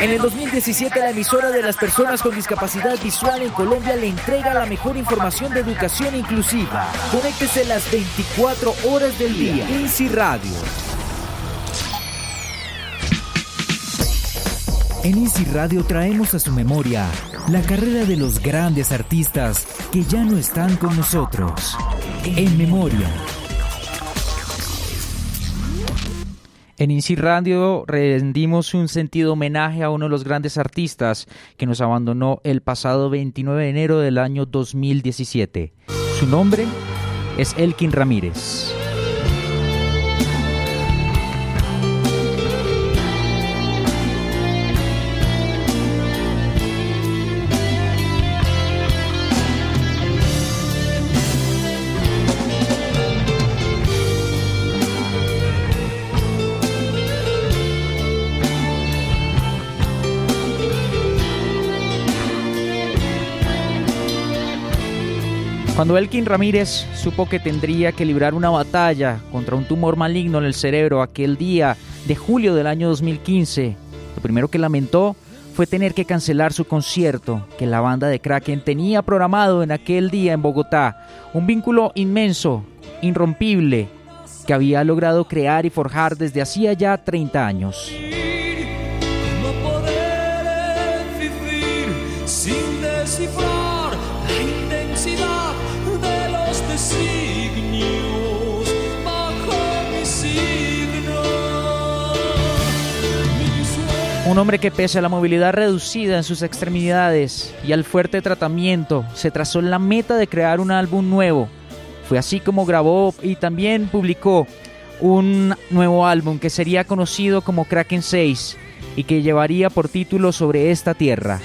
En el 2017, la emisora de las personas con discapacidad visual en Colombia le entrega la mejor información de educación inclusiva. Conéctese las 24 horas del día. Easy Radio. En Easy Radio traemos a su memoria la carrera de los grandes artistas que ya no están con nosotros. En memoria. En Inci Radio rendimos un sentido homenaje a uno de los grandes artistas que nos abandonó el pasado 29 de enero del año 2017. Su nombre es Elkin Ramírez. Cuando Elkin Ramírez supo que tendría que librar una batalla contra un tumor maligno en el cerebro aquel día de julio del año 2015, lo primero que lamentó fue tener que cancelar su concierto que la banda de Kraken tenía programado en aquel día en Bogotá, un vínculo inmenso, irrompible, que había logrado crear y forjar desde hacía ya 30 años. sin descifrar Un hombre que pese a la movilidad reducida en sus extremidades y al fuerte tratamiento, se trazó la meta de crear un álbum nuevo. Fue así como grabó y también publicó un nuevo álbum que sería conocido como Kraken 6 y que llevaría por título Sobre esta tierra.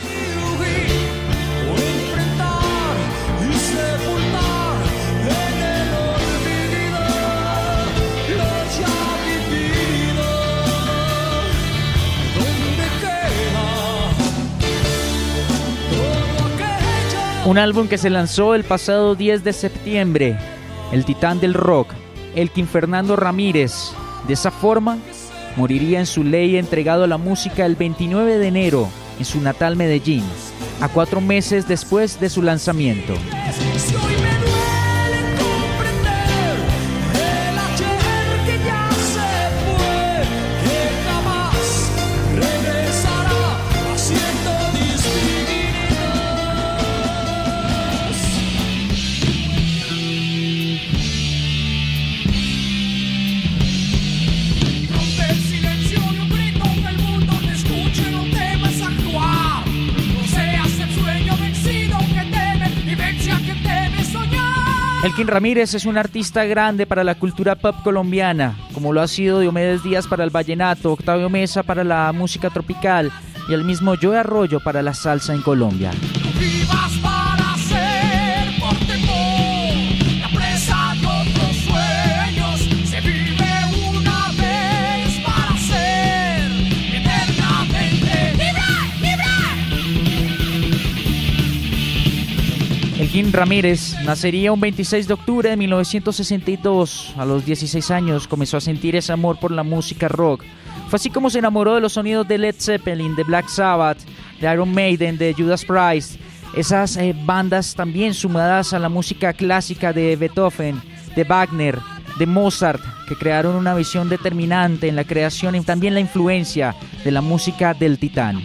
Un álbum que se lanzó el pasado 10 de septiembre, el titán del rock, Elkin Fernando Ramírez. De esa forma, moriría en su ley entregado a la música el 29 de enero en su natal Medellín, a cuatro meses después de su lanzamiento. Elkin Ramírez es un artista grande para la cultura pop colombiana, como lo ha sido Diomedes Díaz para el vallenato, Octavio Mesa para la música tropical y el mismo Joe Arroyo para la salsa en Colombia. Elkin Ramírez nacería un 26 de octubre de 1962. A los 16 años comenzó a sentir ese amor por la música rock. Fue así como se enamoró de los sonidos de Led Zeppelin, de Black Sabbath, de Iron Maiden, de Judas Priest. Esas eh, bandas también sumadas a la música clásica de Beethoven, de Wagner, de Mozart, que crearon una visión determinante en la creación y también la influencia de la música del titán.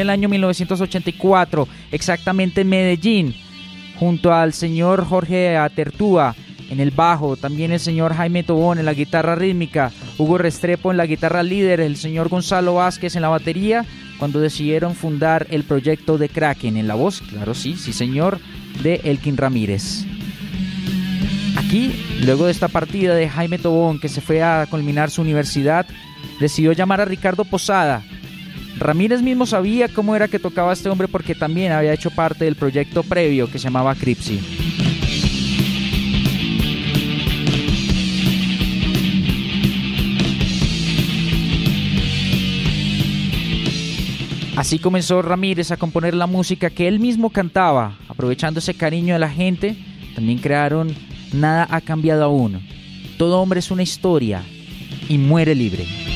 En el año 1984, exactamente en Medellín, junto al señor Jorge Atertúa en el bajo, también el señor Jaime Tobón en la guitarra rítmica, Hugo Restrepo en la guitarra líder, el señor Gonzalo Vázquez en la batería cuando decidieron fundar el proyecto de Kraken en la voz, claro sí, sí señor, de Elkin Ramírez. Aquí, luego de esta partida de Jaime Tobón que se fue a culminar su universidad, decidió llamar a Ricardo Posada. Ramírez mismo sabía cómo era que tocaba este hombre porque también había hecho parte del proyecto previo que se llamaba Cripsy. Así comenzó Ramírez a componer la música que él mismo cantaba, aprovechando ese cariño de la gente. También crearon Nada ha cambiado aún. Todo hombre es una historia y muere libre.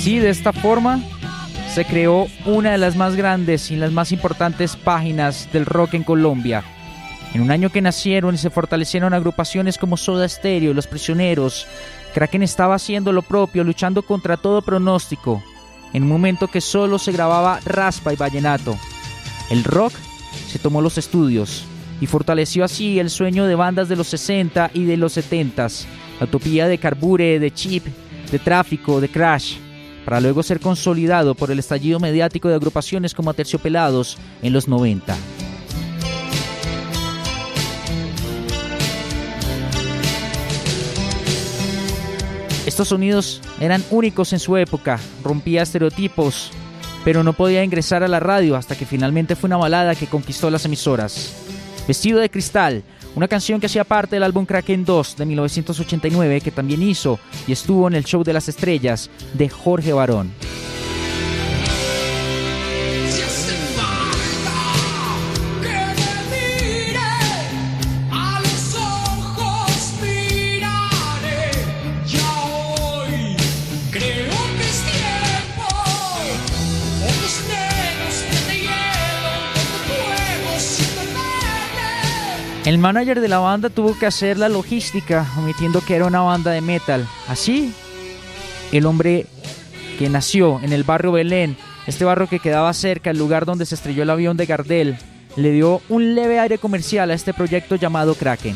Así, de esta forma, se creó una de las más grandes y las más importantes páginas del rock en Colombia. En un año que nacieron y se fortalecieron agrupaciones como Soda Stereo, Los Prisioneros, Kraken estaba haciendo lo propio, luchando contra todo pronóstico, en un momento que solo se grababa raspa y vallenato. El rock se tomó los estudios y fortaleció así el sueño de bandas de los 60 y de los 70, la utopía de Carbure, de Chip, de Tráfico, de Crash para luego ser consolidado por el estallido mediático de agrupaciones como Aterciopelados en los 90. Estos sonidos eran únicos en su época, rompía estereotipos, pero no podía ingresar a la radio hasta que finalmente fue una balada que conquistó las emisoras. Vestido de cristal, una canción que hacía parte del álbum Kraken 2 de 1989 que también hizo y estuvo en el Show de las Estrellas de Jorge Barón. El manager de la banda tuvo que hacer la logística, omitiendo que era una banda de metal. Así, el hombre que nació en el barrio Belén, este barrio que quedaba cerca del lugar donde se estrelló el avión de Gardel, le dio un leve aire comercial a este proyecto llamado Kraken.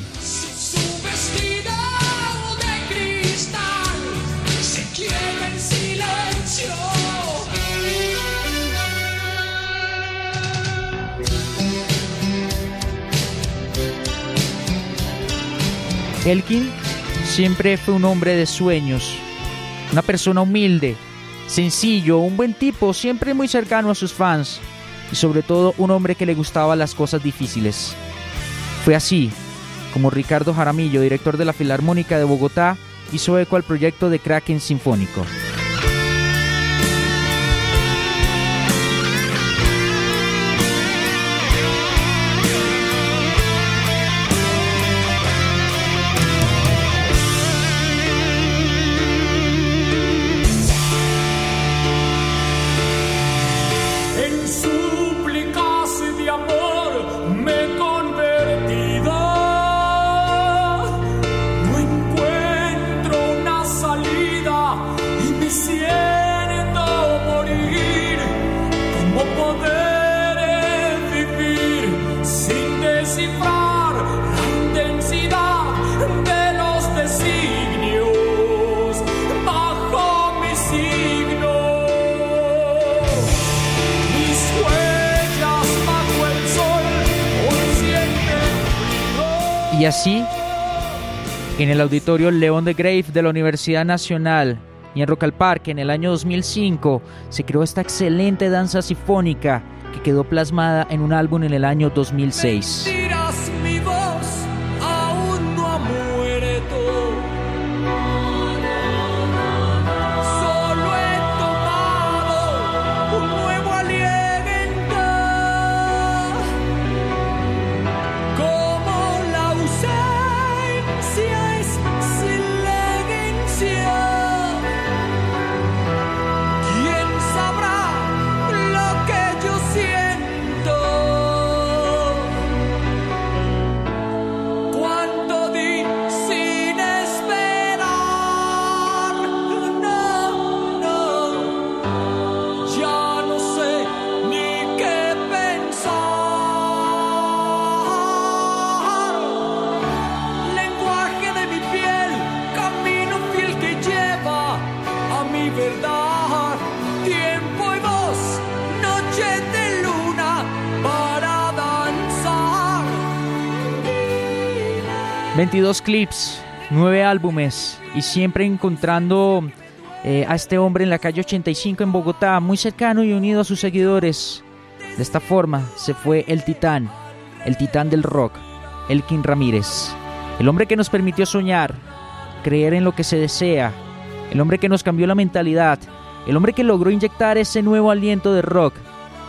Elkin siempre fue un hombre de sueños, una persona humilde, sencillo, un buen tipo, siempre muy cercano a sus fans y sobre todo un hombre que le gustaba las cosas difíciles. Fue así como Ricardo Jaramillo, director de la Filarmónica de Bogotá, hizo eco al proyecto de Kraken Sinfónico. Y así, en el auditorio León de Grave de la Universidad Nacional y en Rock al Parque en el año 2005 se creó esta excelente danza sinfónica que quedó plasmada en un álbum en el año 2006. 22 clips, 9 álbumes y siempre encontrando eh, a este hombre en la calle 85 en Bogotá, muy cercano y unido a sus seguidores. De esta forma se fue el titán, el titán del rock, Elkin Ramírez, el hombre que nos permitió soñar, creer en lo que se desea el hombre que nos cambió la mentalidad, el hombre que logró inyectar ese nuevo aliento de rock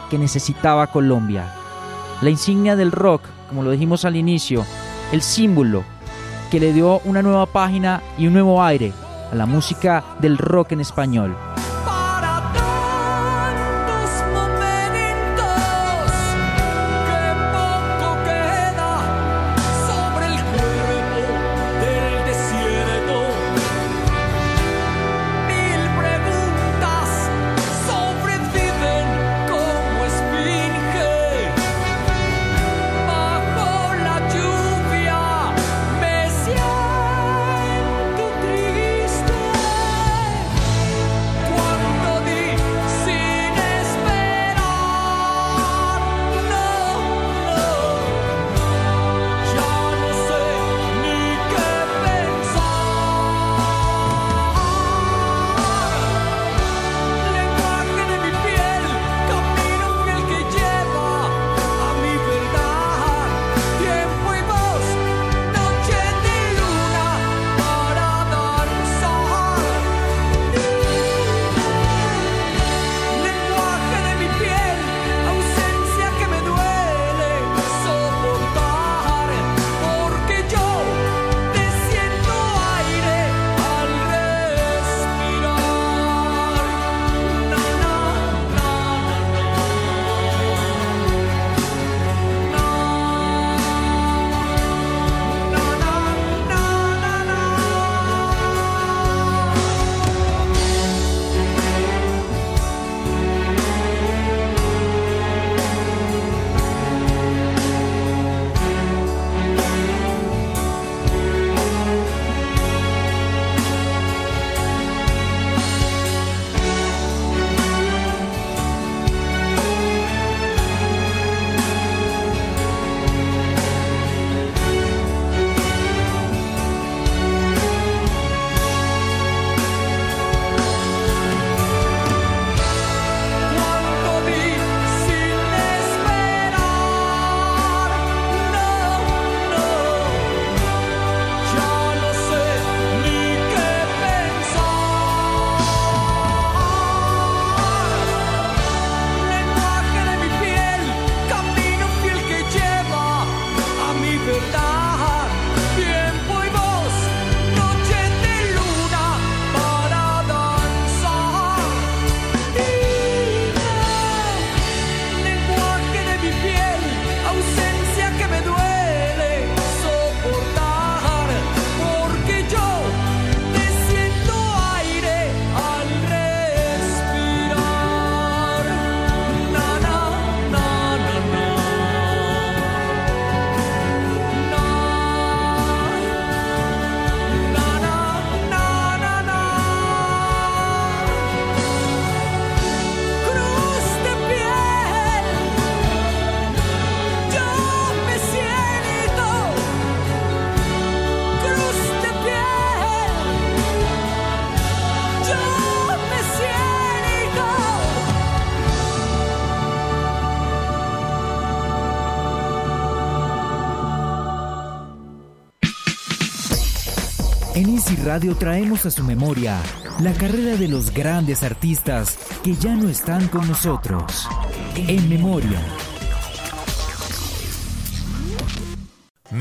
que necesitaba Colombia. La insignia del rock, como lo dijimos al inicio, el símbolo que le dio una nueva página y un nuevo aire a la música del rock en español. Easy Radio traemos a su memoria la carrera de los grandes artistas que ya no están con nosotros. En memoria.